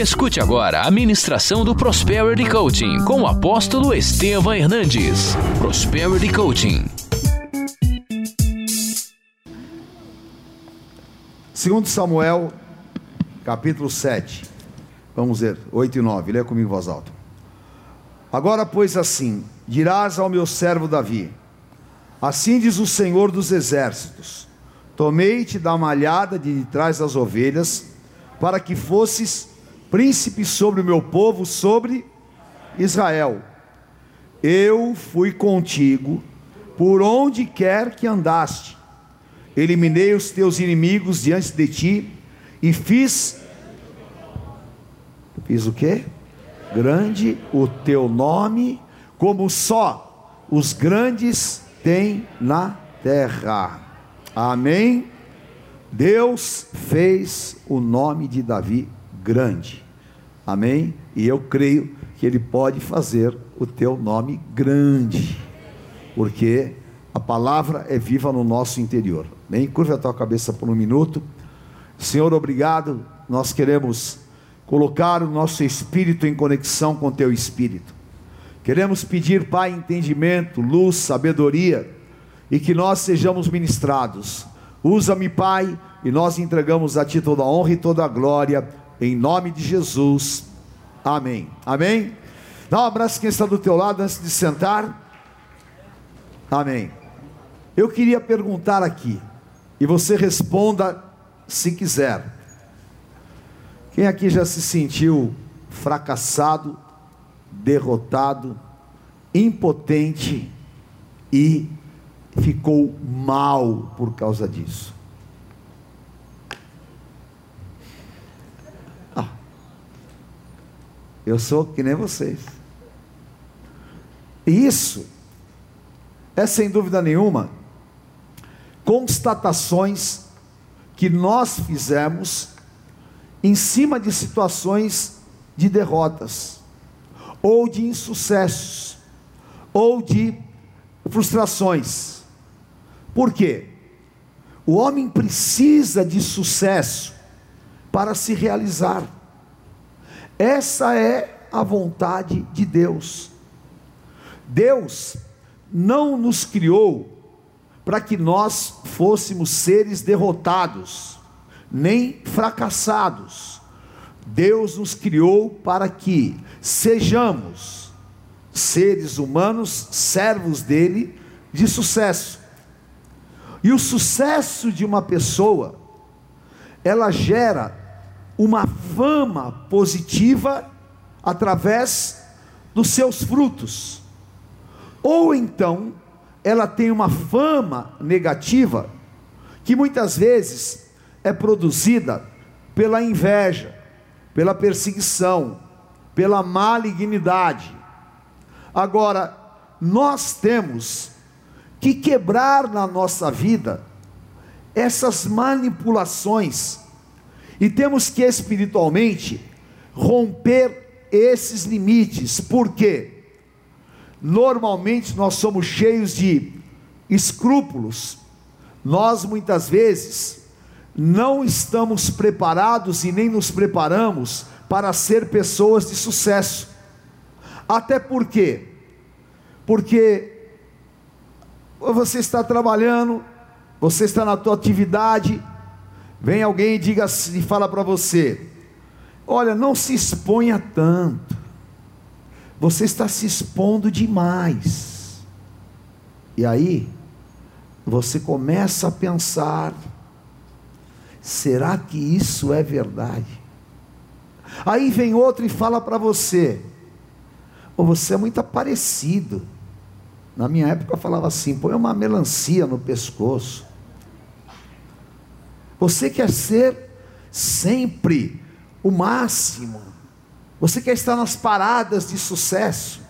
Escute agora a ministração do Prosperity Coaching com o apóstolo Estevam Hernandes. Prosperity Coaching. Segundo Samuel, capítulo 7. Vamos ver, 8 e 9. Leia comigo em voz alta. Agora, pois, assim, dirás ao meu servo Davi: Assim diz o Senhor dos exércitos: Tomei-te da malhada de trás das ovelhas, para que fosses príncipe sobre o meu povo, sobre Israel. Eu fui contigo por onde quer que andaste. Eliminei os teus inimigos diante de ti e fiz Fiz o quê? Grande o teu nome, como só os grandes têm na terra. Amém. Deus fez o nome de Davi grande. Amém? E eu creio que Ele pode fazer o teu nome grande, porque a palavra é viva no nosso interior. Bem, curva a tua cabeça por um minuto. Senhor, obrigado. Nós queremos colocar o nosso espírito em conexão com teu espírito. Queremos pedir, Pai, entendimento, luz, sabedoria e que nós sejamos ministrados. Usa-me, Pai, e nós entregamos a Ti toda a honra e toda a glória em nome de Jesus. Amém. Amém. Dá um abraço quem está do teu lado antes de sentar. Amém. Eu queria perguntar aqui, e você responda se quiser. Quem aqui já se sentiu fracassado, derrotado, impotente e ficou mal por causa disso? Eu sou que nem vocês. E isso é sem dúvida nenhuma constatações que nós fizemos em cima de situações de derrotas, ou de insucessos, ou de frustrações. Por quê? O homem precisa de sucesso para se realizar. Essa é a vontade de Deus. Deus não nos criou para que nós fôssemos seres derrotados, nem fracassados. Deus nos criou para que sejamos seres humanos, servos dele, de sucesso. E o sucesso de uma pessoa, ela gera uma fama positiva através dos seus frutos. Ou então, ela tem uma fama negativa que muitas vezes é produzida pela inveja, pela perseguição, pela malignidade. Agora, nós temos que quebrar na nossa vida essas manipulações e temos que espiritualmente romper esses limites, porque normalmente nós somos cheios de escrúpulos, nós muitas vezes não estamos preparados e nem nos preparamos para ser pessoas de sucesso. Até porque, porque você está trabalhando, você está na tua atividade, Vem alguém e diga e fala para você: Olha, não se exponha tanto. Você está se expondo demais. E aí, você começa a pensar: será que isso é verdade? Aí vem outro e fala para você: oh, você é muito parecido. Na minha época eu falava assim: põe uma melancia no pescoço. Você quer ser sempre o máximo. Você quer estar nas paradas de sucesso.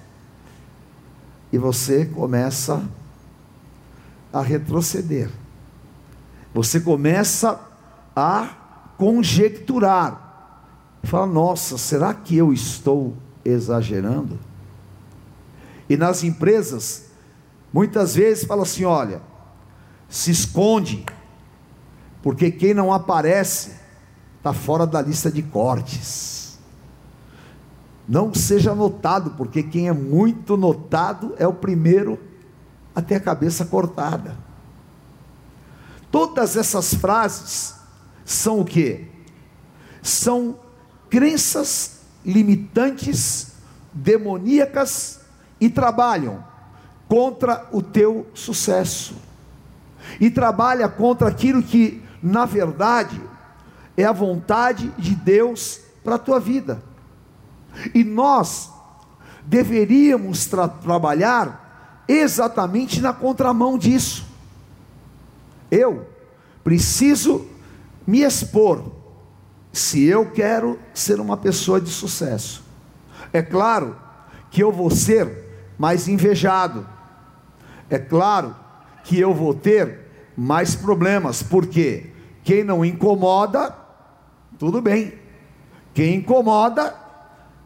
E você começa a retroceder. Você começa a conjecturar. Fala, nossa, será que eu estou exagerando? E nas empresas, muitas vezes fala assim: olha, se esconde porque quem não aparece está fora da lista de cortes. Não seja notado, porque quem é muito notado é o primeiro a ter a cabeça cortada. Todas essas frases são o que? São crenças limitantes, demoníacas e trabalham contra o teu sucesso. E trabalha contra aquilo que, na verdade, é a vontade de Deus para a tua vida. E nós deveríamos tra trabalhar exatamente na contramão disso. Eu preciso me expor se eu quero ser uma pessoa de sucesso. É claro que eu vou ser mais invejado. É claro que eu vou ter mais problemas, porque quem não incomoda, tudo bem. Quem incomoda,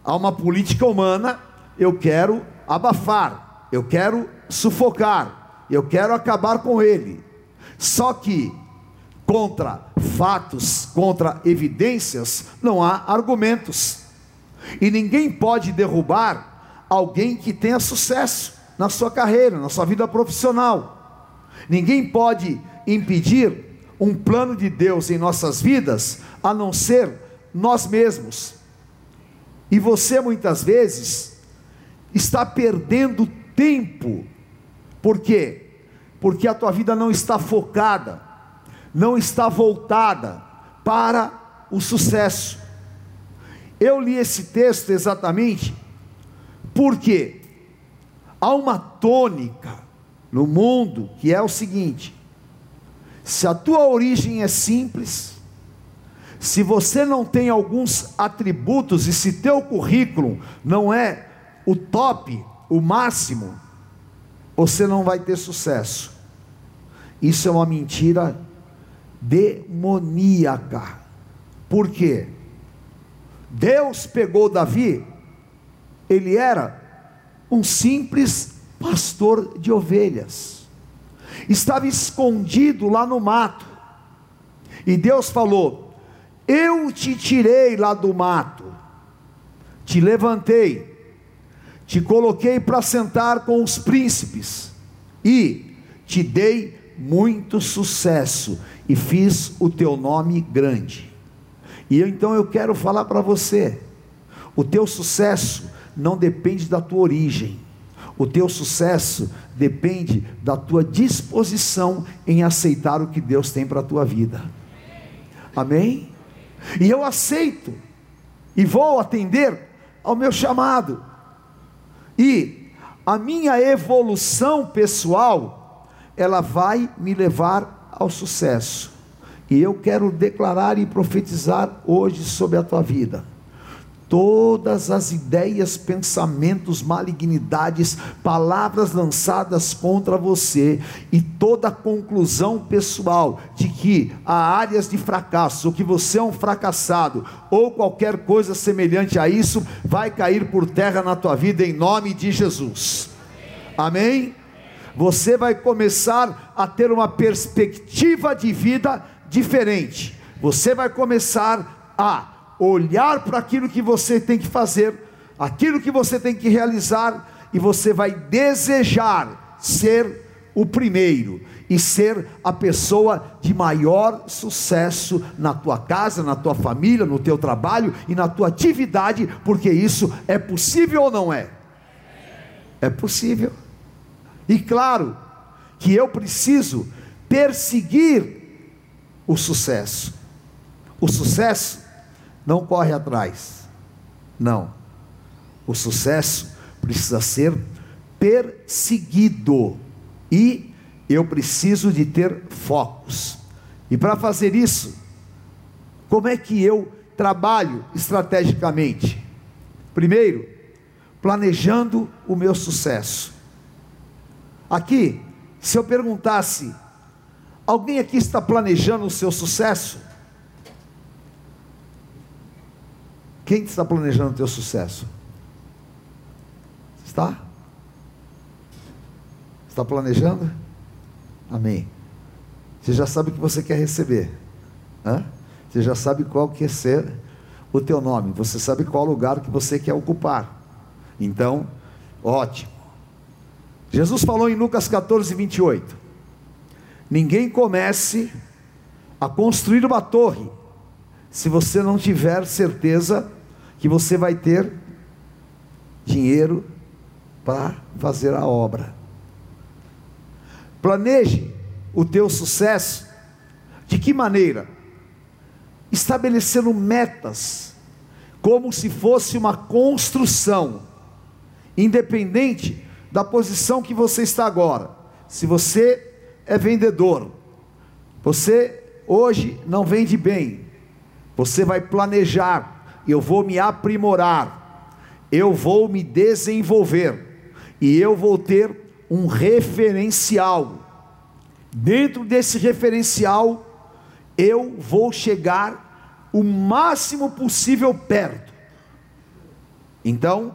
há uma política humana, eu quero abafar, eu quero sufocar, eu quero acabar com ele. Só que contra fatos, contra evidências, não há argumentos. E ninguém pode derrubar alguém que tenha sucesso na sua carreira, na sua vida profissional. Ninguém pode impedir um plano de Deus em nossas vidas, a não ser nós mesmos. E você muitas vezes está perdendo tempo. Por quê? Porque a tua vida não está focada, não está voltada para o sucesso. Eu li esse texto exatamente porque há uma tônica no mundo que é o seguinte: se a tua origem é simples, se você não tem alguns atributos e se teu currículo não é o top, o máximo, você não vai ter sucesso. Isso é uma mentira demoníaca. Por quê? Deus pegou Davi, ele era um simples pastor de ovelhas, estava escondido lá no mato, e Deus falou: Eu te tirei lá do mato, te levantei, te coloquei para sentar com os príncipes, e te dei muito sucesso, e fiz o teu nome grande. E eu, então eu quero falar para você: o teu sucesso não depende da tua origem, o teu sucesso depende da tua disposição em aceitar o que Deus tem para a tua vida. Amém? E eu aceito, e vou atender ao meu chamado, e a minha evolução pessoal, ela vai me levar ao sucesso. E eu quero declarar e profetizar hoje sobre a tua vida. Todas as ideias, pensamentos, malignidades, palavras lançadas contra você e toda conclusão pessoal de que há áreas de fracasso, que você é um fracassado, ou qualquer coisa semelhante a isso, vai cair por terra na tua vida em nome de Jesus. Amém? Você vai começar a ter uma perspectiva de vida diferente. Você vai começar a olhar para aquilo que você tem que fazer, aquilo que você tem que realizar, e você vai desejar ser o primeiro e ser a pessoa de maior sucesso na tua casa, na tua família, no teu trabalho e na tua atividade, porque isso é possível ou não é? É possível. E claro que eu preciso perseguir o sucesso. O sucesso não corre atrás. Não. O sucesso precisa ser perseguido. E eu preciso de ter focos. E para fazer isso, como é que eu trabalho estrategicamente? Primeiro, planejando o meu sucesso. Aqui, se eu perguntasse Alguém aqui está planejando o seu sucesso? Quem está planejando o teu sucesso? Está? Está planejando? Amém. Você já sabe o que você quer receber. Hã? Você já sabe qual quer ser o teu nome, você sabe qual lugar que você quer ocupar. Então, ótimo. Jesus falou em Lucas 14, 28. Ninguém comece a construir uma torre se você não tiver certeza que você vai ter dinheiro para fazer a obra. Planeje o teu sucesso de que maneira? Estabelecendo metas, como se fosse uma construção, independente da posição que você está agora. Se você é vendedor, você hoje não vende bem, você vai planejar, eu vou me aprimorar, eu vou me desenvolver, e eu vou ter um referencial. Dentro desse referencial, eu vou chegar o máximo possível perto. Então,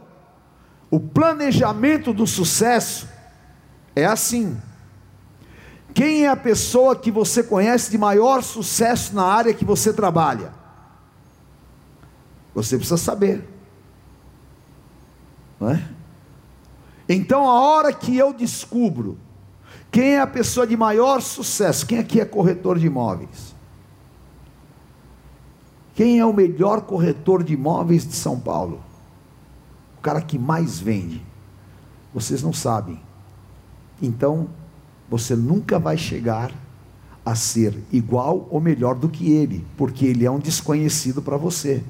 o planejamento do sucesso é assim. Quem é a pessoa que você conhece de maior sucesso na área que você trabalha? Você precisa saber. Não é? Então, a hora que eu descubro quem é a pessoa de maior sucesso, quem aqui é corretor de imóveis? Quem é o melhor corretor de imóveis de São Paulo? O cara que mais vende. Vocês não sabem. Então, você nunca vai chegar a ser igual ou melhor do que ele, porque ele é um desconhecido para você.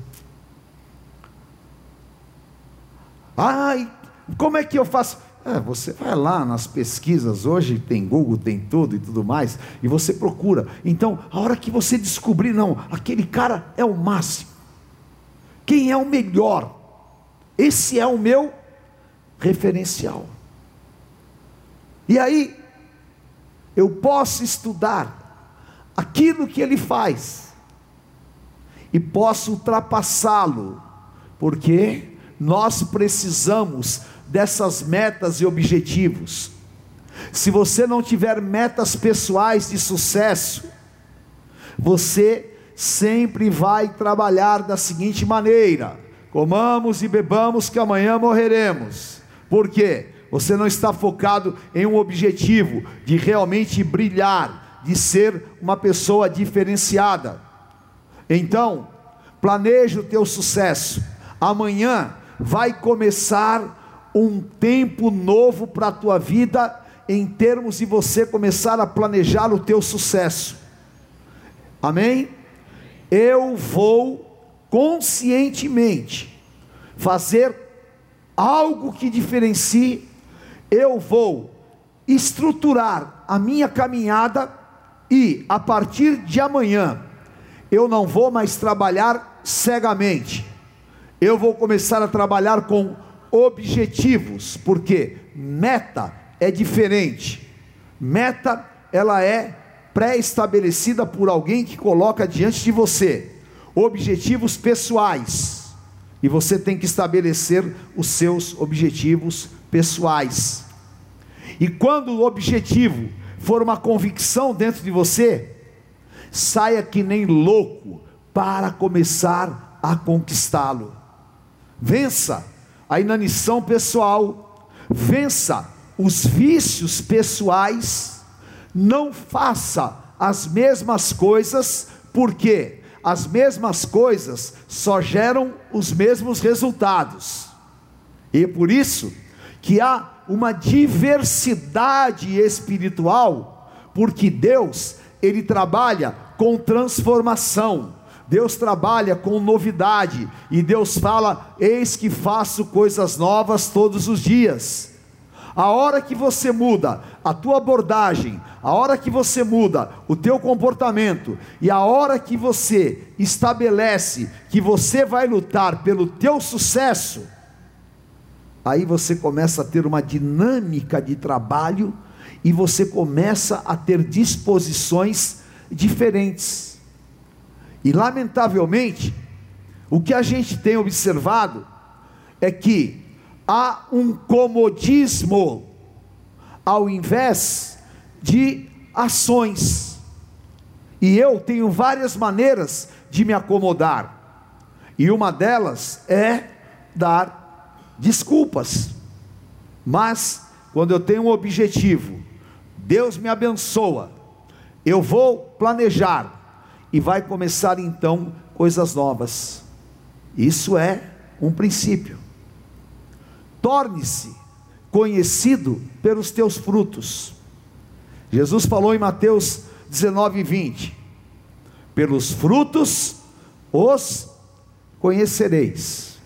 Ai, como é que eu faço? É, você vai lá nas pesquisas, hoje tem Google, tem tudo e tudo mais, e você procura. Então, a hora que você descobrir, não, aquele cara é o máximo. Quem é o melhor? Esse é o meu referencial. E aí, eu posso estudar aquilo que ele faz e posso ultrapassá-lo, porque nós precisamos dessas metas e objetivos. Se você não tiver metas pessoais de sucesso, você sempre vai trabalhar da seguinte maneira: comamos e bebamos, que amanhã morreremos. Por quê? você não está focado em um objetivo de realmente brilhar, de ser uma pessoa diferenciada. Então, planeje o teu sucesso. Amanhã vai começar um tempo novo para a tua vida em termos de você começar a planejar o teu sucesso. Amém? Eu vou conscientemente fazer algo que diferencie eu vou estruturar a minha caminhada e a partir de amanhã eu não vou mais trabalhar cegamente. Eu vou começar a trabalhar com objetivos, porque meta é diferente. Meta ela é pré-estabelecida por alguém que coloca diante de você objetivos pessoais. E você tem que estabelecer os seus objetivos pessoais. E quando o objetivo for uma convicção dentro de você, saia que nem louco para começar a conquistá-lo. Vença a inanição pessoal, vença os vícios pessoais, não faça as mesmas coisas, porque as mesmas coisas só geram os mesmos resultados. E por isso, que há uma diversidade espiritual, porque Deus, ele trabalha com transformação. Deus trabalha com novidade e Deus fala: Eis que faço coisas novas todos os dias. A hora que você muda a tua abordagem, a hora que você muda o teu comportamento e a hora que você estabelece que você vai lutar pelo teu sucesso, aí você começa a ter uma dinâmica de trabalho e você começa a ter disposições diferentes. E lamentavelmente, o que a gente tem observado é que há um comodismo ao invés de ações. E eu tenho várias maneiras de me acomodar. E uma delas é dar desculpas. Mas, quando eu tenho um objetivo, Deus me abençoa, eu vou planejar, e vai começar então coisas novas. Isso é um princípio. Torne-se conhecido pelos teus frutos. Jesus falou em Mateus 19, 20: Pelos frutos os conhecereis.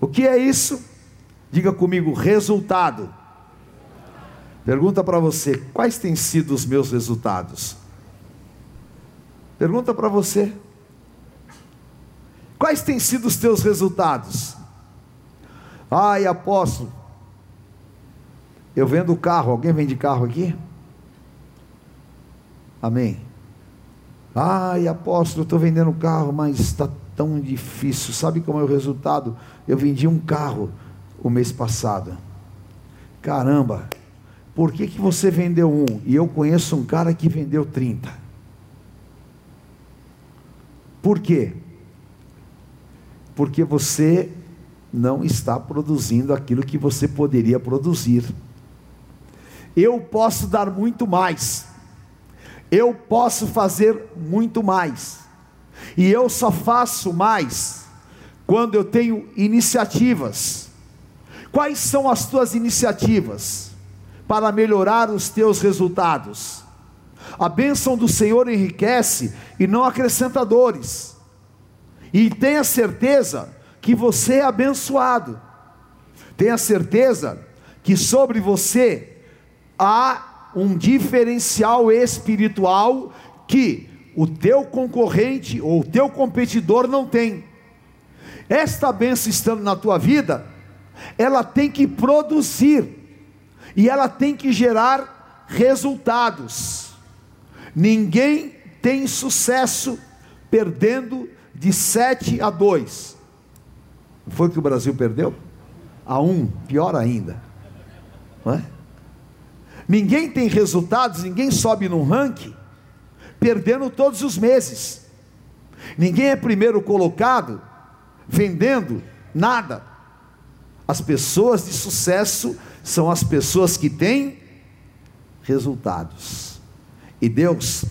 O que é isso? Diga comigo, resultado. Pergunta para você: quais têm sido os meus resultados? Pergunta para você. Quais têm sido os teus resultados? Ai, apóstolo, eu vendo carro. Alguém vende carro aqui? Amém. Ai, apóstolo, eu estou vendendo carro, mas está tão difícil. Sabe como é o resultado? Eu vendi um carro o mês passado. Caramba, por que, que você vendeu um e eu conheço um cara que vendeu 30? Por quê? Porque você não está produzindo aquilo que você poderia produzir. Eu posso dar muito mais, eu posso fazer muito mais, e eu só faço mais quando eu tenho iniciativas. Quais são as tuas iniciativas para melhorar os teus resultados? A bênção do Senhor enriquece e não acrescenta dores. E tenha certeza que você é abençoado. Tenha certeza que sobre você há um diferencial espiritual que o teu concorrente ou o teu competidor não tem. Esta bênção estando na tua vida, ela tem que produzir e ela tem que gerar resultados. Ninguém tem sucesso perdendo de 7 a 2. Foi que o Brasil perdeu? A 1, pior ainda. Não é? Ninguém tem resultados, ninguém sobe no ranking perdendo todos os meses. Ninguém é primeiro colocado vendendo nada. As pessoas de sucesso são as pessoas que têm resultados. E Deus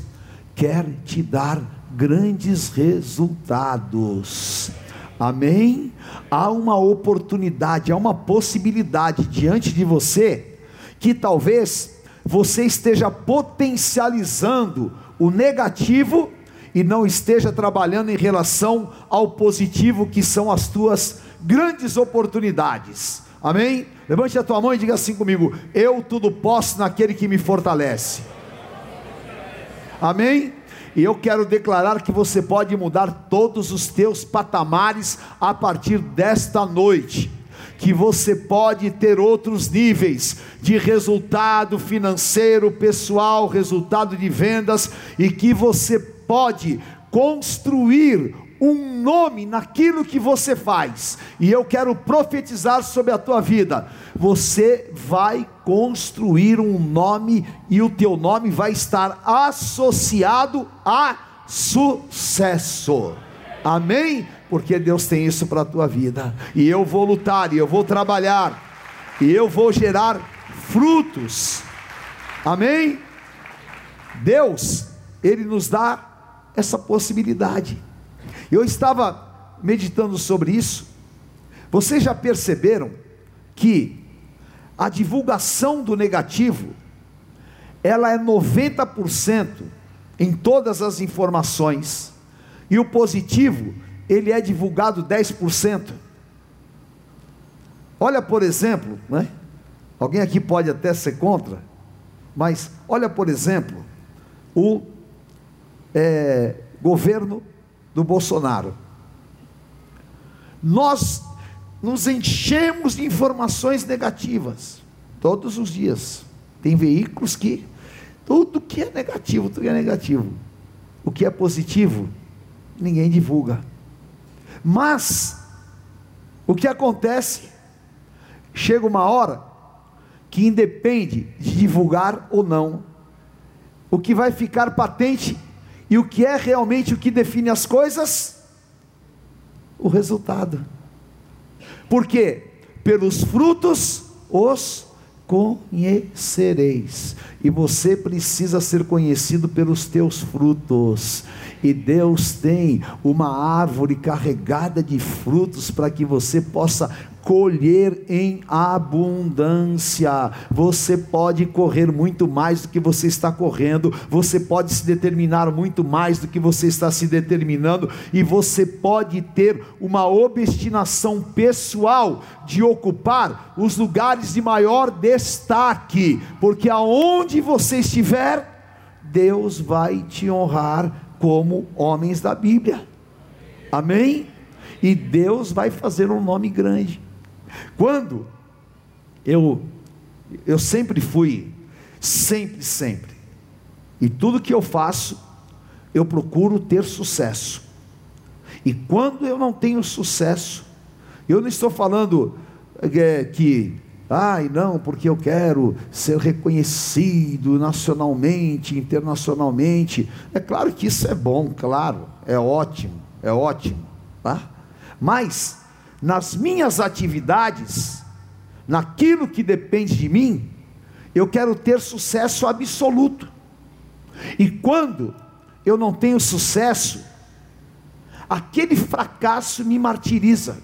quer te dar grandes resultados. Amém? Há uma oportunidade, há uma possibilidade diante de você que talvez você esteja potencializando o negativo e não esteja trabalhando em relação ao positivo, que são as tuas grandes oportunidades. Amém? Levante a tua mão e diga assim comigo: Eu tudo posso naquele que me fortalece. Amém? E eu quero declarar que você pode mudar todos os teus patamares a partir desta noite que você pode ter outros níveis de resultado financeiro, pessoal, resultado de vendas, e que você pode construir um nome naquilo que você faz, e eu quero profetizar sobre a tua vida. Você vai construir um nome, e o teu nome vai estar associado a sucesso. Amém? porque Deus tem isso para a tua vida. E eu vou lutar, e eu vou trabalhar, e eu vou gerar frutos. Amém? Deus, Ele nos dá essa possibilidade. Eu estava meditando sobre isso. Vocês já perceberam que a divulgação do negativo ela é 90% em todas as informações e o positivo ele é divulgado 10%. Olha, por exemplo, né? alguém aqui pode até ser contra, mas olha, por exemplo, o é, governo do Bolsonaro. Nós nos enchemos de informações negativas todos os dias. Tem veículos que tudo que é negativo, tudo que é negativo. O que é positivo, ninguém divulga. Mas, o que acontece? Chega uma hora que independe de divulgar ou não, o que vai ficar patente e o que é realmente o que define as coisas? o resultado. Por quê? Pelos frutos os conhecereis. E você precisa ser conhecido pelos teus frutos. E Deus tem uma árvore carregada de frutos para que você possa colher em abundância. Você pode correr muito mais do que você está correndo, você pode se determinar muito mais do que você está se determinando, e você pode ter uma obstinação pessoal de ocupar os lugares de maior destaque, porque aonde você estiver, Deus vai te honrar como homens da Bíblia. Amém? E Deus vai fazer um nome grande. Quando eu eu sempre fui, sempre, sempre, e tudo que eu faço, eu procuro ter sucesso. E quando eu não tenho sucesso, eu não estou falando é, que, ai não, porque eu quero ser reconhecido nacionalmente, internacionalmente. É claro que isso é bom, claro, é ótimo, é ótimo, tá? Mas nas minhas atividades, naquilo que depende de mim, eu quero ter sucesso absoluto. E quando eu não tenho sucesso, aquele fracasso me martiriza.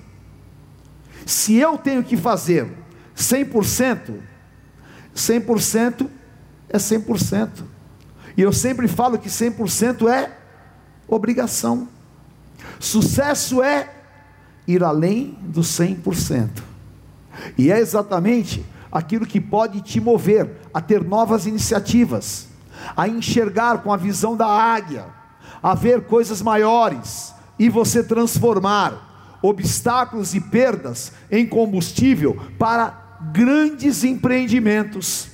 Se eu tenho que fazer 100%, 100% é 100%. E eu sempre falo que 100% é obrigação. Sucesso é ir além do 100%. E é exatamente aquilo que pode te mover a ter novas iniciativas, a enxergar com a visão da águia, a ver coisas maiores e você transformar obstáculos e perdas em combustível para grandes empreendimentos.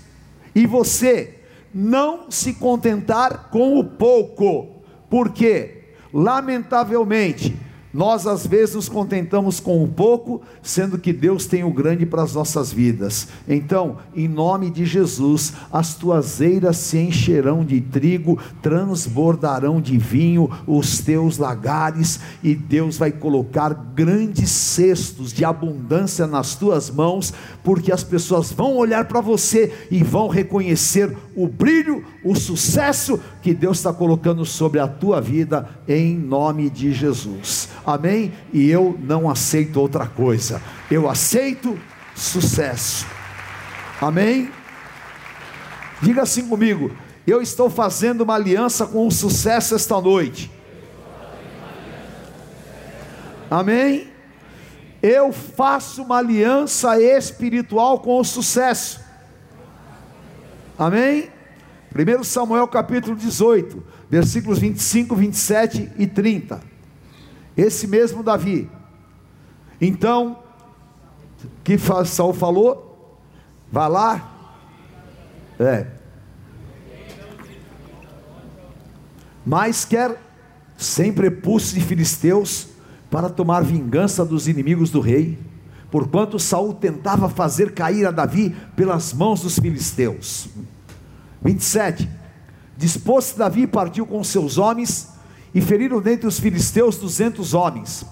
E você não se contentar com o pouco, porque, lamentavelmente, nós às vezes nos contentamos com o pouco, sendo que Deus tem o grande para as nossas vidas. Então, em nome de Jesus, as tuas eiras se encherão de trigo, transbordarão de vinho os teus lagares, e Deus vai colocar grandes cestos de abundância nas tuas mãos, porque as pessoas vão olhar para você e vão reconhecer o brilho, o sucesso que Deus está colocando sobre a tua vida, em nome de Jesus amém? E eu não aceito outra coisa, eu aceito sucesso, amém? Diga assim comigo: eu estou fazendo uma aliança com o sucesso esta noite, amém? Eu faço uma aliança espiritual com o sucesso, amém? 1 Samuel capítulo 18, versículos 25, 27 e 30. Esse mesmo Davi. Então, que Saul falou? Vá lá. É. Mas quer sem prepúcio de filisteus para tomar vingança dos inimigos do rei, porquanto Saul tentava fazer cair a Davi pelas mãos dos filisteus. 27. Dispôs-se Davi e partiu com seus homens e feriram dentre os filisteus duzentos homens.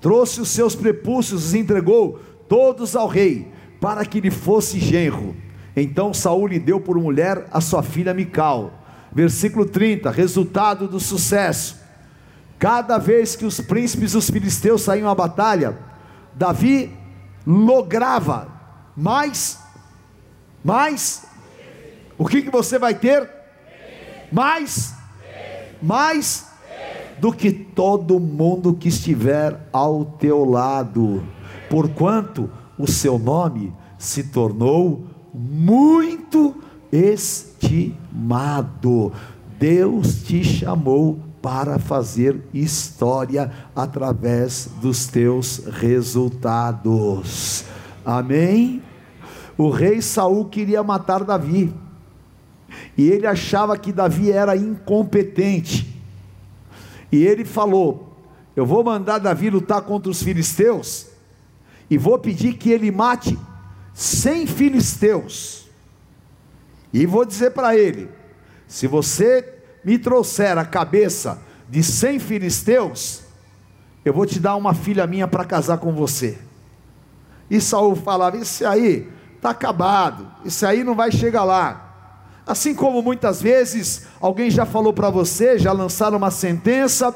Trouxe os seus prepúcios e entregou todos ao rei, para que lhe fosse genro. Então Saul lhe deu por mulher a sua filha Mical. Versículo 30, resultado do sucesso. Cada vez que os príncipes dos filisteus saíam à batalha, Davi lograva mais, mais, o que, que você vai ter? Mais, mais do que todo mundo que estiver ao teu lado, porquanto o seu nome se tornou muito estimado. Deus te chamou para fazer história através dos teus resultados. Amém? O rei Saul queria matar Davi. E ele achava que Davi era incompetente. E ele falou: Eu vou mandar Davi lutar contra os filisteus, e vou pedir que ele mate cem filisteus. E vou dizer para ele: Se você me trouxer a cabeça de cem filisteus, eu vou te dar uma filha minha para casar com você. E Saul falava: Isso aí está acabado, isso aí não vai chegar lá. Assim como muitas vezes alguém já falou para você, já lançaram uma sentença,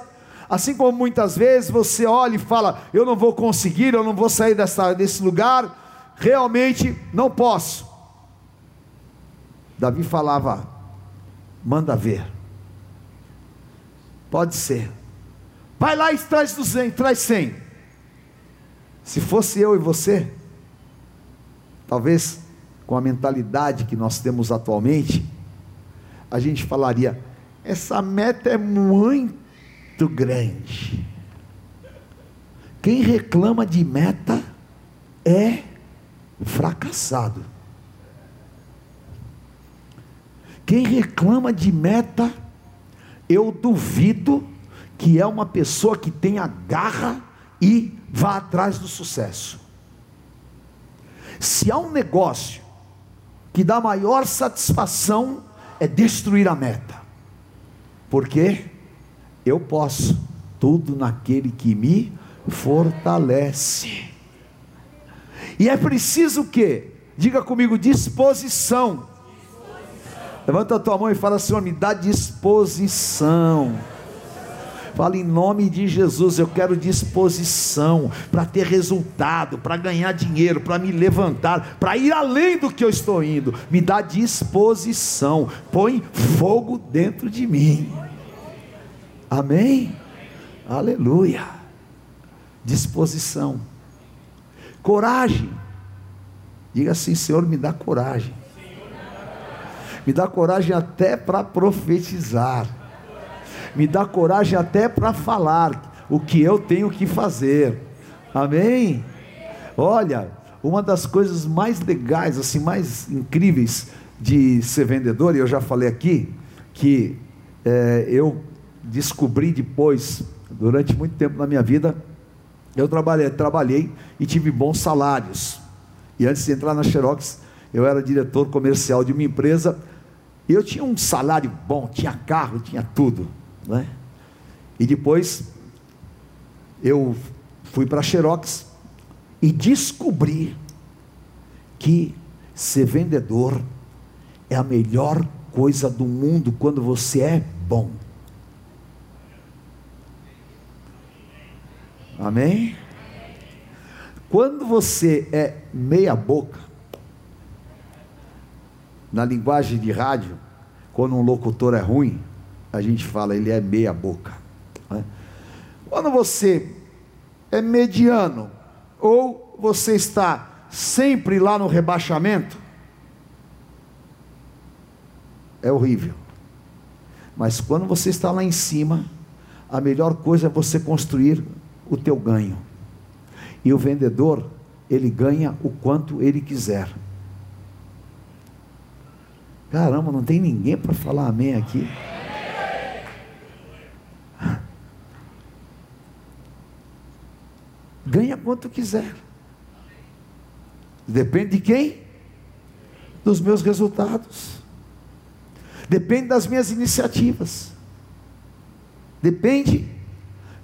assim como muitas vezes você olha e fala: Eu não vou conseguir, eu não vou sair dessa, desse lugar, realmente não posso. Davi falava: Manda ver, pode ser, vai lá e traz 200, traz 100. Se fosse eu e você, talvez com a mentalidade que nós temos atualmente, a gente falaria: essa meta é muito grande. Quem reclama de meta é fracassado. Quem reclama de meta, eu duvido que é uma pessoa que tenha garra e vá atrás do sucesso. Se há um negócio que dá maior satisfação é destruir a meta. Porque eu posso tudo naquele que me fortalece. E é preciso que, diga comigo, disposição. disposição. Levanta a tua mão e fala, Senhor, me dá disposição. Fala em nome de Jesus, eu quero disposição para ter resultado, para ganhar dinheiro, para me levantar, para ir além do que eu estou indo. Me dá disposição. Põe fogo dentro de mim. Amém? Aleluia. Disposição. Coragem. Diga assim, Senhor, me dá coragem. Me dá coragem até para profetizar me dá coragem até para falar o que eu tenho que fazer. Amém? Olha, uma das coisas mais legais, assim, mais incríveis de ser vendedor, e eu já falei aqui, que é, eu descobri depois, durante muito tempo na minha vida, eu trabalhei, trabalhei e tive bons salários. E antes de entrar na Xerox, eu era diretor comercial de uma empresa, e eu tinha um salário bom, tinha carro, tinha tudo. Né? E depois eu fui para Xerox e descobri que ser vendedor é a melhor coisa do mundo quando você é bom. Amém? Quando você é meia boca, na linguagem de rádio, quando um locutor é ruim, a gente fala, ele é meia boca. Né? Quando você é mediano, ou você está sempre lá no rebaixamento, é horrível. Mas quando você está lá em cima, a melhor coisa é você construir o teu ganho. E o vendedor, ele ganha o quanto ele quiser. Caramba, não tem ninguém para falar amém aqui. Ganha quanto quiser. Depende de quem? Dos meus resultados. Depende das minhas iniciativas. Depende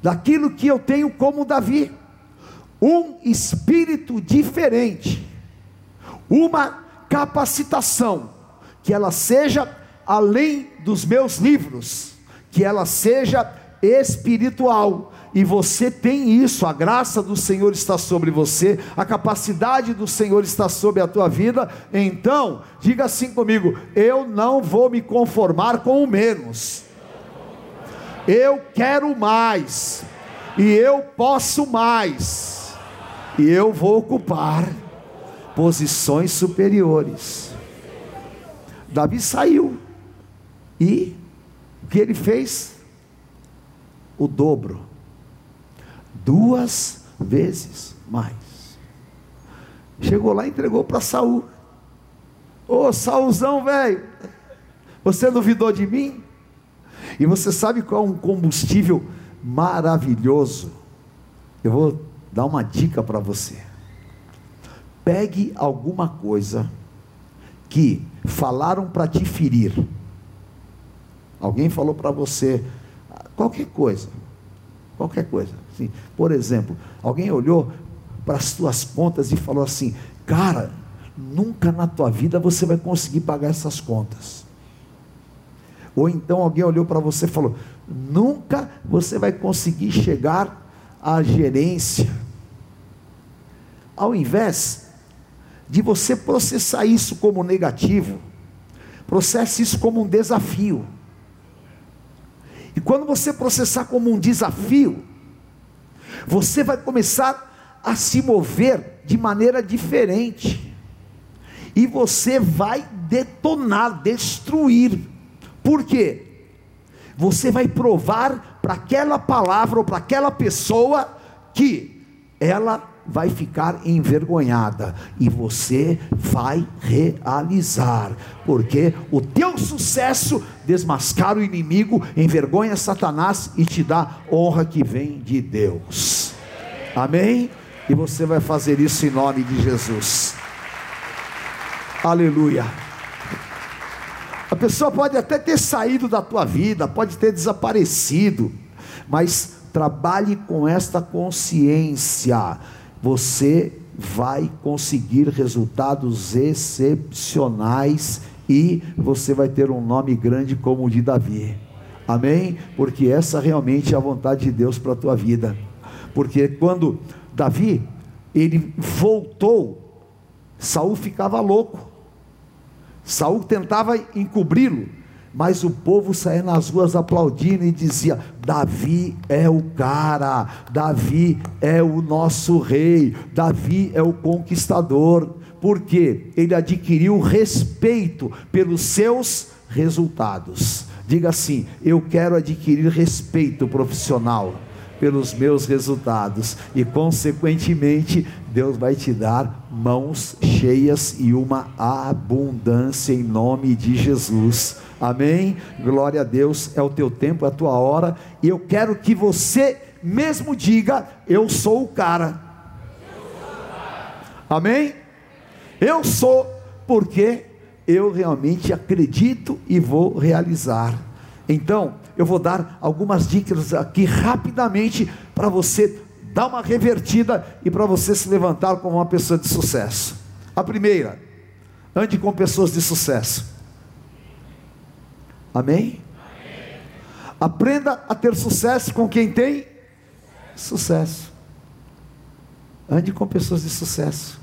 daquilo que eu tenho como Davi. Um espírito diferente. Uma capacitação que ela seja além dos meus livros, que ela seja espiritual, e você tem isso, a graça do Senhor está sobre você, a capacidade do Senhor está sobre a tua vida, então, diga assim comigo: eu não vou me conformar com o menos, eu quero mais, e eu posso mais, e eu vou ocupar posições superiores. Davi saiu, e o que ele fez? O dobro duas vezes mais. Chegou lá e entregou para Saul. Ô Saulzão, velho, você duvidou de mim? E você sabe qual é um combustível maravilhoso? Eu vou dar uma dica para você. Pegue alguma coisa que falaram para te ferir. Alguém falou para você qualquer coisa, qualquer coisa. Sim. Por exemplo, alguém olhou para as tuas contas e falou assim: Cara, nunca na tua vida você vai conseguir pagar essas contas. Ou então alguém olhou para você e falou: Nunca você vai conseguir chegar à gerência. Ao invés de você processar isso como negativo, processe isso como um desafio. E quando você processar como um desafio, você vai começar a se mover de maneira diferente. E você vai detonar, destruir. Por quê? Você vai provar para aquela palavra ou para aquela pessoa que ela vai ficar envergonhada e você vai realizar, porque o teu sucesso desmascara o inimigo, envergonha Satanás e te dá honra que vem de Deus. Amém? E você vai fazer isso em nome de Jesus. Aleluia. A pessoa pode até ter saído da tua vida, pode ter desaparecido, mas trabalhe com esta consciência você vai conseguir resultados excepcionais e você vai ter um nome grande como o de Davi. Amém? Porque essa realmente é a vontade de Deus para a tua vida. Porque quando Davi ele voltou, Saul ficava louco. Saul tentava encobri-lo, mas o povo saía nas ruas aplaudindo e dizia: Davi é o cara, Davi é o nosso rei, Davi é o conquistador, porque ele adquiriu respeito pelos seus resultados. Diga assim: eu quero adquirir respeito profissional pelos meus resultados, e consequentemente, Deus vai te dar mãos cheias e uma abundância em nome de Jesus. Amém? Glória a Deus, é o teu tempo, é a tua hora, e eu quero que você mesmo diga: Eu sou o cara. Amém? Eu sou, porque eu realmente acredito e vou realizar. Então, eu vou dar algumas dicas aqui rapidamente para você dar uma revertida e para você se levantar como uma pessoa de sucesso. A primeira, ande com pessoas de sucesso. Amém? Aprenda a ter sucesso com quem tem sucesso. Ande com pessoas de sucesso.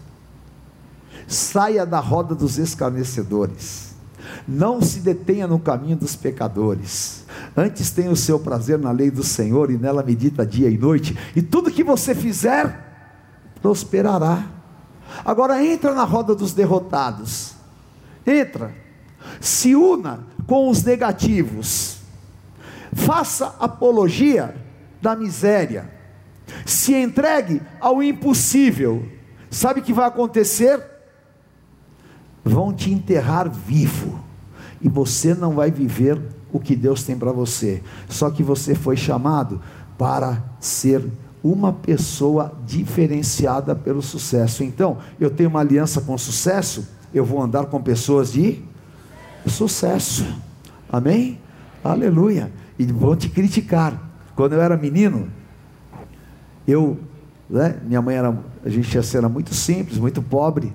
Saia da roda dos escarnecedores. Não se detenha no caminho dos pecadores. Antes tenha o seu prazer na lei do Senhor e nela medita dia e noite, e tudo que você fizer prosperará. Agora entra na roda dos derrotados. Entra. Se una com os negativos. Faça apologia da miséria. Se entregue ao impossível. Sabe o que vai acontecer? Vão te enterrar vivo. E você não vai viver o que Deus tem para você. Só que você foi chamado para ser uma pessoa diferenciada pelo sucesso. Então, eu tenho uma aliança com sucesso, eu vou andar com pessoas de sucesso. Amém? Aleluia. E vão te criticar. Quando eu era menino, eu, né, minha mãe era, a gente era muito simples, muito pobre,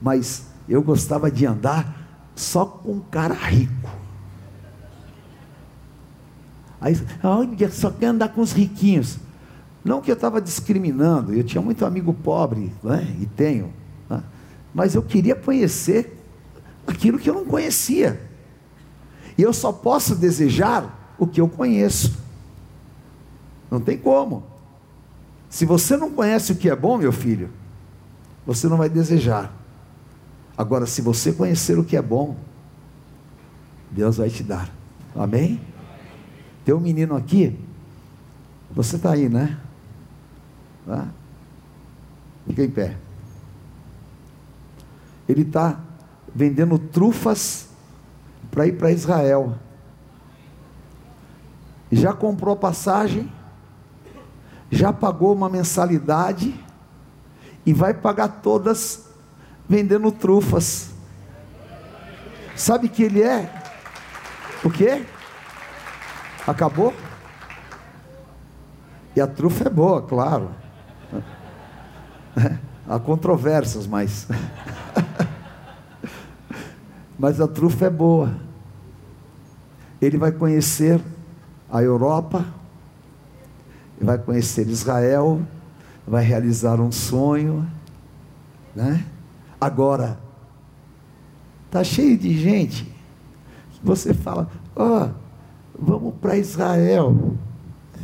mas eu gostava de andar só com um cara rico. Aí, olha, só quer andar com os riquinhos. Não que eu estava discriminando, eu tinha muito amigo pobre, né? e tenho, né? mas eu queria conhecer aquilo que eu não conhecia. E eu só posso desejar o que eu conheço. Não tem como. Se você não conhece o que é bom, meu filho, você não vai desejar. Agora, se você conhecer o que é bom, Deus vai te dar. Amém? Tem um menino aqui, você está aí, né? Tá? Fica em pé. Ele está vendendo trufas para ir para Israel. Já comprou a passagem, já pagou uma mensalidade e vai pagar todas vendendo trufas. Sabe que ele é? O quê? Acabou? E a trufa é boa, claro. Há controvérsias, mas. mas a trufa é boa. Ele vai conhecer a Europa, vai conhecer Israel, vai realizar um sonho, né? Agora, tá cheio de gente. Você fala, ó, oh, vamos para Israel.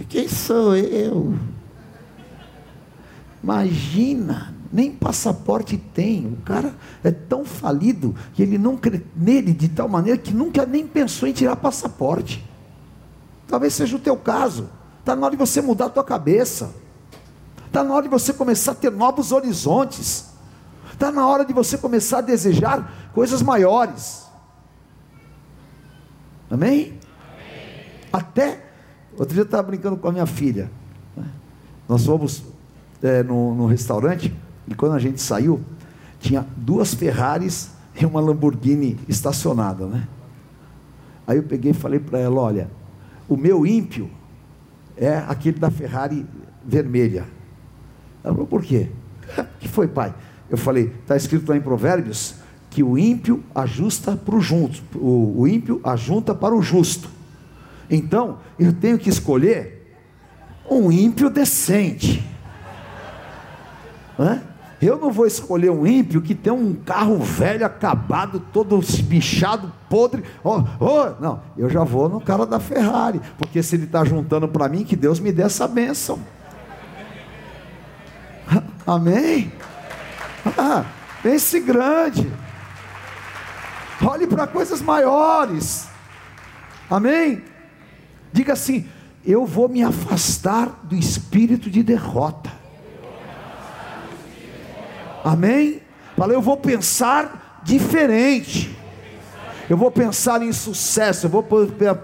Quem sou eu? Imagina, nem passaporte tem. O cara é tão falido que ele não crê nele de tal maneira que nunca nem pensou em tirar passaporte. Talvez seja o teu caso. Está na hora de você mudar a tua cabeça. Está na hora de você começar a ter novos horizontes. Está na hora de você começar a desejar coisas maiores. Amém? Amém. Até, outro dia eu estava brincando com a minha filha. Né? Nós fomos é, no, no restaurante e quando a gente saiu, tinha duas Ferraris e uma Lamborghini estacionada, né? Aí eu peguei e falei para ela: olha, o meu ímpio é aquele da Ferrari vermelha. Ela falou: por quê? O que foi, pai? Eu falei: está escrito lá em Provérbios que o ímpio ajusta para o junto, o ímpio ajunta para o justo. Então, eu tenho que escolher um ímpio decente. Hã? Eu não vou escolher um ímpio que tem um carro velho, acabado, todo bichado, podre. Oh, oh, não, eu já vou no cara da Ferrari, porque se ele está juntando para mim, que Deus me dê essa bênção. Amém? Ah, pense grande. Olhe para coisas maiores. Amém? Diga assim: eu vou me afastar do espírito de derrota. Amém? Fala, eu vou pensar diferente. Eu vou pensar em sucesso, eu vou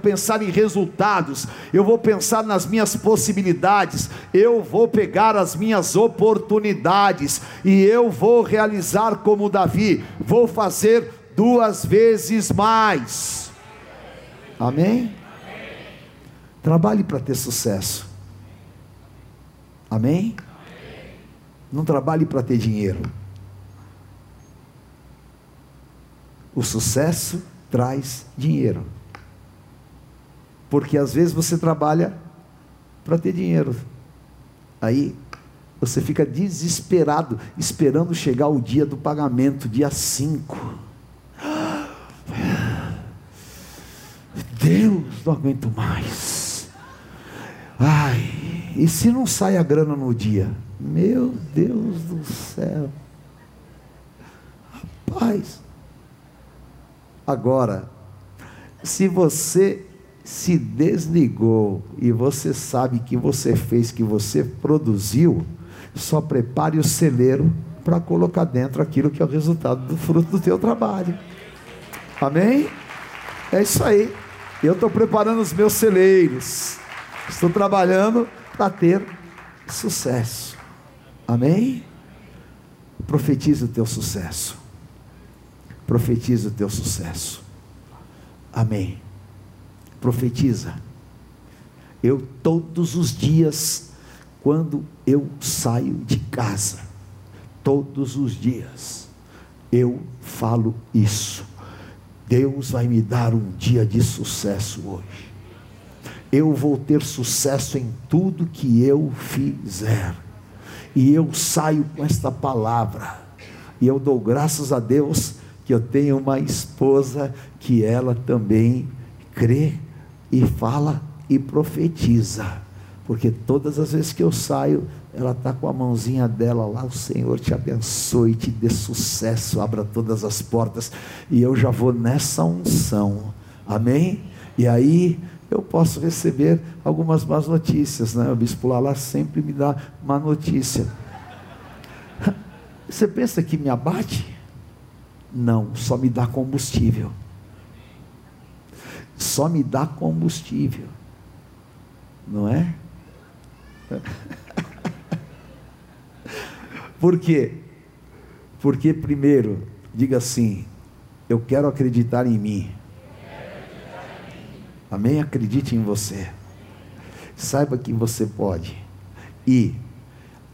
pensar em resultados, eu vou pensar nas minhas possibilidades, eu vou pegar as minhas oportunidades e eu vou realizar como Davi, vou fazer duas vezes mais. Amém? Trabalhe para ter sucesso. Amém? Não trabalhe para ter dinheiro. O sucesso traz dinheiro. Porque às vezes você trabalha para ter dinheiro. Aí você fica desesperado, esperando chegar o dia do pagamento, dia 5. Deus, não aguento mais. Ai, e se não sai a grana no dia? Meu Deus do céu. Rapaz. Agora, se você se desligou e você sabe que você fez, que você produziu, só prepare o celeiro para colocar dentro aquilo que é o resultado do fruto do teu trabalho. Amém? É isso aí. Eu estou preparando os meus celeiros. Estou trabalhando para ter sucesso. Amém? Profetiza o teu sucesso. Profetiza o teu sucesso. Amém. Profetiza. Eu todos os dias, quando eu saio de casa, todos os dias, eu falo isso. Deus vai me dar um dia de sucesso hoje. Eu vou ter sucesso em tudo que eu fizer e eu saio com esta palavra. E eu dou graças a Deus que eu tenho uma esposa que ela também crê e fala e profetiza. Porque todas as vezes que eu saio, ela está com a mãozinha dela lá, o Senhor te abençoe, te dê sucesso, abra todas as portas, e eu já vou nessa unção, amém? E aí eu posso receber algumas más notícias, né? O bispo Lala sempre me dá má notícia. Você pensa que me abate? Não, só me dá combustível. Só me dá combustível. Não é? Por quê? Porque primeiro, diga assim, eu quero acreditar em mim. Amém? Acredite em você. Saiba que você pode. E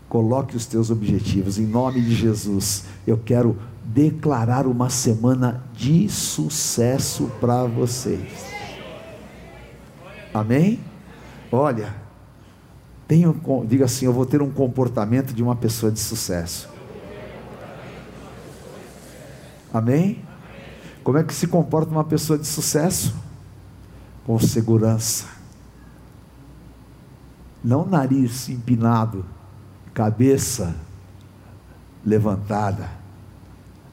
coloque os teus objetivos em nome de Jesus. Eu quero declarar uma semana de sucesso para vocês. Amém? Olha, tenho, diga assim: eu vou ter um comportamento de uma pessoa de sucesso. Amém? Como é que se comporta uma pessoa de sucesso? Com segurança. Não nariz empinado, cabeça levantada.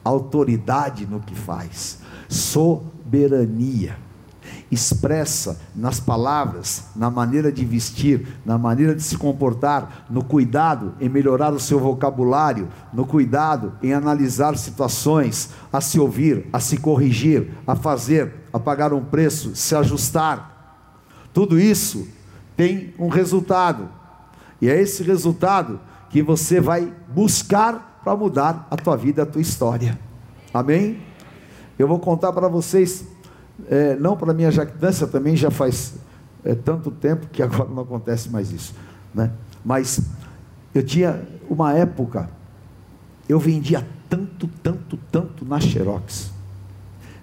Autoridade no que faz. Soberania expressa nas palavras, na maneira de vestir, na maneira de se comportar, no cuidado em melhorar o seu vocabulário, no cuidado em analisar situações, a se ouvir, a se corrigir, a fazer, a pagar um preço, se ajustar. Tudo isso tem um resultado, e é esse resultado que você vai buscar para mudar a tua vida, a tua história. Amém? Eu vou contar para vocês é, não para minha jactância, também já faz é, tanto tempo que agora não acontece mais isso. Né? Mas eu tinha uma época, eu vendia tanto, tanto, tanto na Xerox,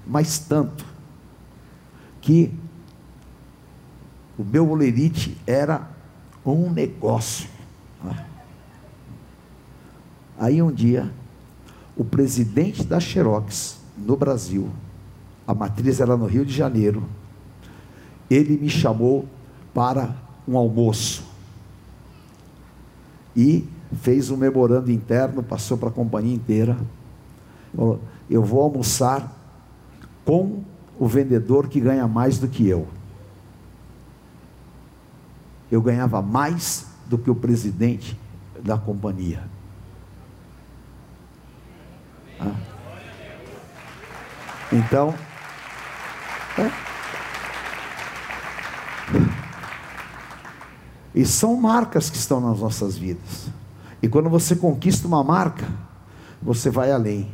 mas tanto, que o meu olerite era um negócio. Né? Aí um dia, o presidente da Xerox no Brasil, a matriz era no Rio de Janeiro. Ele me chamou para um almoço e fez um memorando interno, passou para a companhia inteira. Falou, eu vou almoçar com o vendedor que ganha mais do que eu. Eu ganhava mais do que o presidente da companhia. Ah. Então, e são marcas que estão nas nossas vidas. E quando você conquista uma marca, você vai além.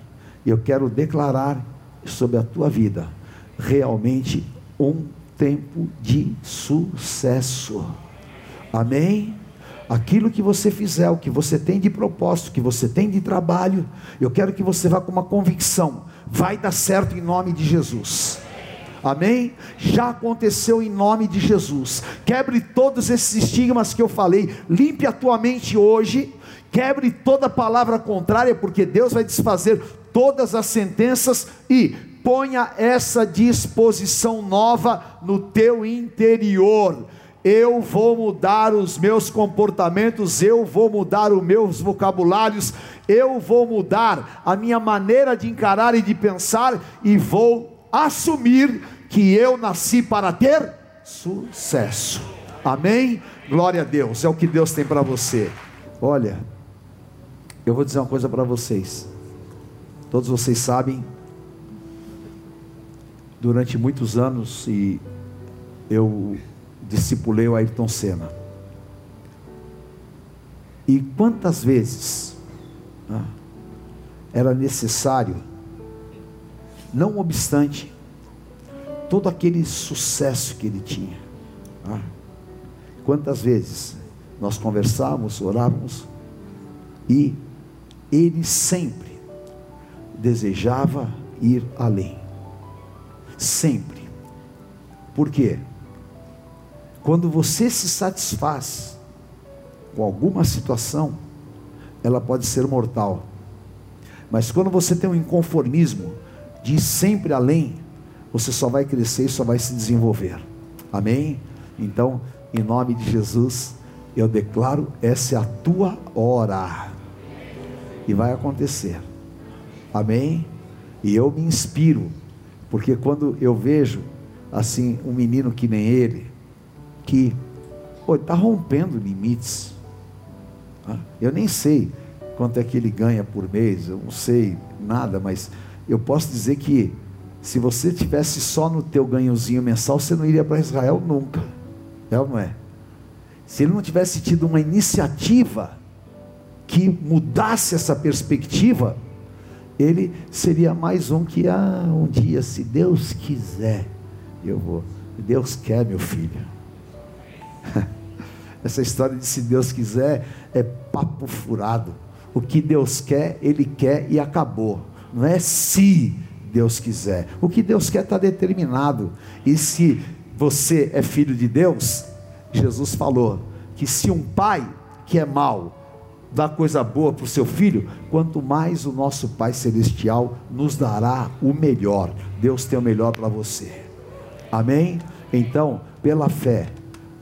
E eu quero declarar sobre a tua vida realmente um tempo de sucesso. Amém? Aquilo que você fizer, o que você tem de propósito, o que você tem de trabalho, eu quero que você vá com uma convicção: vai dar certo em nome de Jesus. Amém? Já aconteceu em nome de Jesus. Quebre todos esses estigmas que eu falei. Limpe a tua mente hoje. Quebre toda palavra contrária, porque Deus vai desfazer todas as sentenças e ponha essa disposição nova no teu interior. Eu vou mudar os meus comportamentos, eu vou mudar os meus vocabulários, eu vou mudar a minha maneira de encarar e de pensar e vou assumir que eu nasci para ter sucesso. Amém? Glória a Deus, é o que Deus tem para você. Olha, eu vou dizer uma coisa para vocês. Todos vocês sabem, durante muitos anos, e eu discipulei o Ayrton Senna. E quantas vezes ah, era necessário, não obstante todo aquele sucesso que ele tinha. Ah, quantas vezes nós conversávamos, orávamos, e ele sempre desejava ir além. Sempre. Por quê? Quando você se satisfaz com alguma situação, ela pode ser mortal. Mas quando você tem um inconformismo de ir sempre além, você só vai crescer e só vai se desenvolver. Amém? Então, em nome de Jesus, eu declaro: essa é a tua hora. E vai acontecer. Amém? E eu me inspiro, porque quando eu vejo assim um menino que nem ele, que está rompendo limites. Tá? Eu nem sei quanto é que ele ganha por mês, eu não sei nada, mas eu posso dizer que se você tivesse só no teu ganhozinho mensal, você não iria para Israel nunca. É ou não é? Se ele não tivesse tido uma iniciativa que mudasse essa perspectiva, ele seria mais um que, ah, um dia, se Deus quiser, eu vou. Deus quer, meu filho. Essa história de se Deus quiser é papo furado. O que Deus quer, Ele quer e acabou. Não é se Deus quiser. O que Deus quer está determinado. E se você é filho de Deus, Jesus falou que se um pai que é mau dá coisa boa para o seu filho, quanto mais o nosso Pai Celestial nos dará o melhor. Deus tem o melhor para você. Amém? Então, pela fé,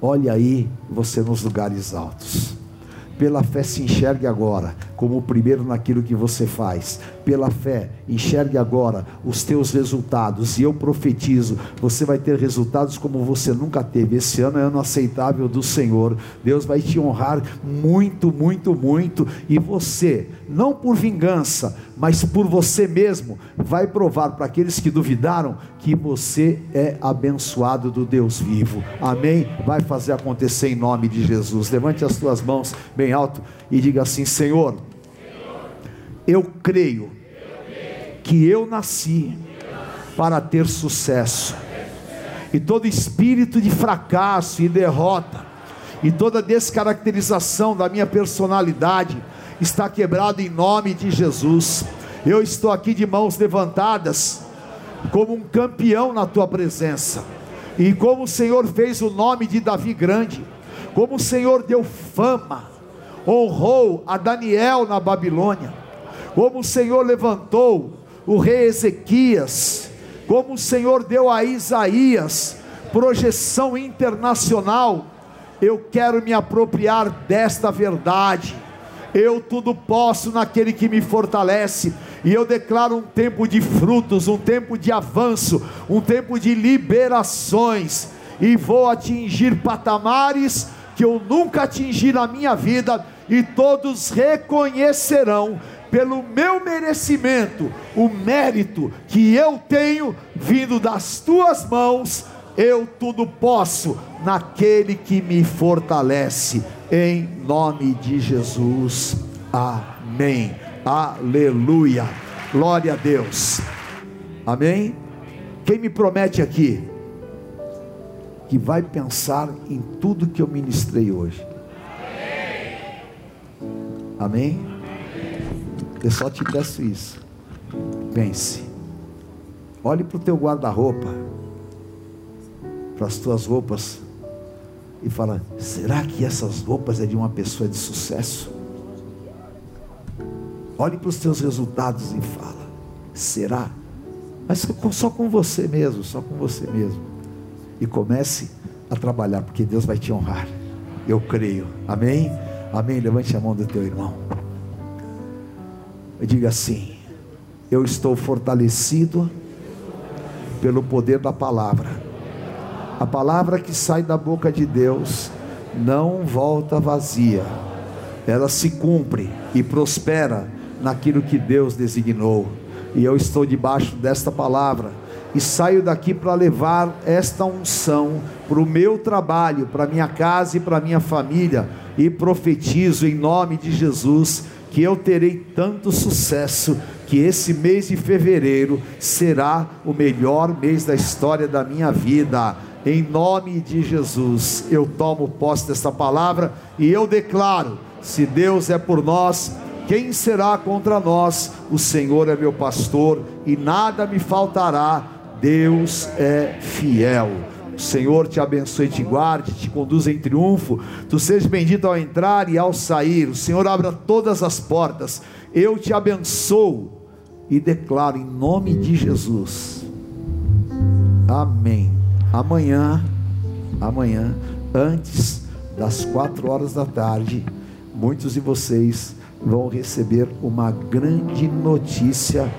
olhe aí você nos lugares altos. Pela fé se enxergue agora como o primeiro naquilo que você faz. Pela fé, enxergue agora os teus resultados. E eu profetizo: você vai ter resultados como você nunca teve. Esse ano é ano aceitável do Senhor. Deus vai te honrar muito, muito, muito. E você, não por vingança, mas por você mesmo, vai provar para aqueles que duvidaram que você é abençoado do Deus vivo. Amém? Vai fazer acontecer em nome de Jesus. Levante as tuas mãos bem alto e diga assim: Senhor eu creio que eu nasci para ter sucesso. E todo espírito de fracasso e derrota, e toda descaracterização da minha personalidade, está quebrado em nome de Jesus. Eu estou aqui de mãos levantadas, como um campeão na tua presença. E como o Senhor fez o nome de Davi grande, como o Senhor deu fama, honrou a Daniel na Babilônia, como o Senhor levantou o rei Ezequias, como o Senhor deu a Isaías projeção internacional, eu quero me apropriar desta verdade. Eu tudo posso naquele que me fortalece, e eu declaro um tempo de frutos, um tempo de avanço, um tempo de liberações, e vou atingir patamares que eu nunca atingi na minha vida, e todos reconhecerão pelo meu merecimento, o mérito que eu tenho vindo das tuas mãos, eu tudo posso naquele que me fortalece, em nome de Jesus. Amém. Aleluia. Glória a Deus. Amém. Quem me promete aqui que vai pensar em tudo que eu ministrei hoje? Amém. Eu só te peço isso. Pense. Olhe para o teu guarda-roupa, para as tuas roupas, e fala: será que essas roupas é de uma pessoa de sucesso? Olhe para os teus resultados e fala: será? Mas só com você mesmo, só com você mesmo. E comece a trabalhar, porque Deus vai te honrar. Eu creio. Amém? Amém. Levante a mão do teu irmão. Diga assim: Eu estou fortalecido pelo poder da palavra. A palavra que sai da boca de Deus não volta vazia, ela se cumpre e prospera naquilo que Deus designou. E eu estou debaixo desta palavra e saio daqui para levar esta unção para o meu trabalho, para minha casa e para minha família e profetizo em nome de Jesus que eu terei tanto sucesso que esse mês de fevereiro será o melhor mês da história da minha vida. Em nome de Jesus, eu tomo posse dessa palavra e eu declaro: se Deus é por nós, quem será contra nós? O Senhor é meu pastor e nada me faltará. Deus é fiel. O Senhor te abençoe te guarde, te conduza em triunfo. Tu sejas bendito ao entrar e ao sair. O Senhor abra todas as portas. Eu te abençoo e declaro em nome de Jesus. Amém. Amanhã, amanhã, antes das quatro horas da tarde, muitos de vocês vão receber uma grande notícia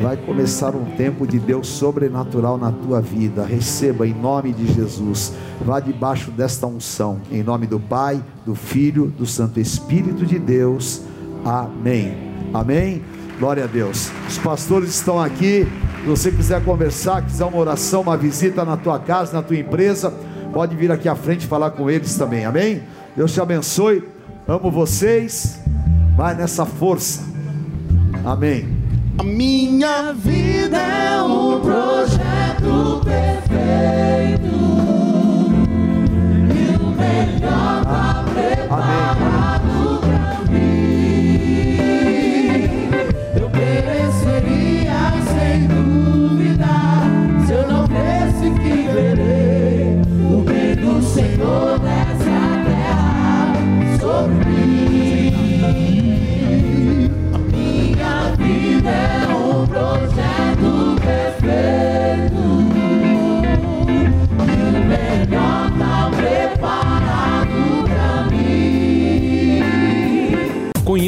Vai começar um tempo de Deus sobrenatural na tua vida. Receba em nome de Jesus. Vá debaixo desta unção. Em nome do Pai, do Filho, do Santo Espírito de Deus. Amém. Amém. Glória a Deus. Os pastores estão aqui. Se você quiser conversar, quiser uma oração, uma visita na tua casa, na tua empresa, pode vir aqui à frente falar com eles também. Amém? Deus te abençoe. Amo vocês. Vai nessa força. Amém. A minha vida é um projeto perfeito. E o melhor